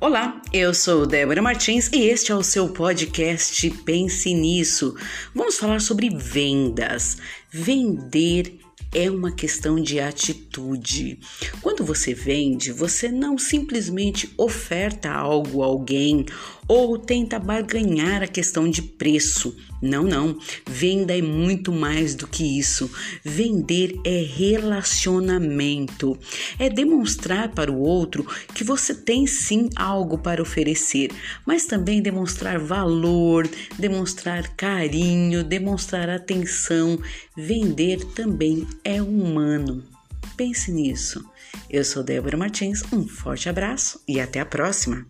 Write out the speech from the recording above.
Olá, eu sou Débora Martins e este é o seu podcast Pense Nisso. Vamos falar sobre vendas. Vender é uma questão de atitude. Quando você vende, você não simplesmente oferta algo a alguém ou tenta barganhar a questão de preço. Não, não. Venda é muito mais do que isso. Vender é relacionamento. É demonstrar para o outro que você tem sim algo para oferecer, mas também demonstrar valor, demonstrar carinho, demonstrar atenção. Vender também é humano. Pense nisso. Eu sou Débora Martins, um forte abraço e até a próxima!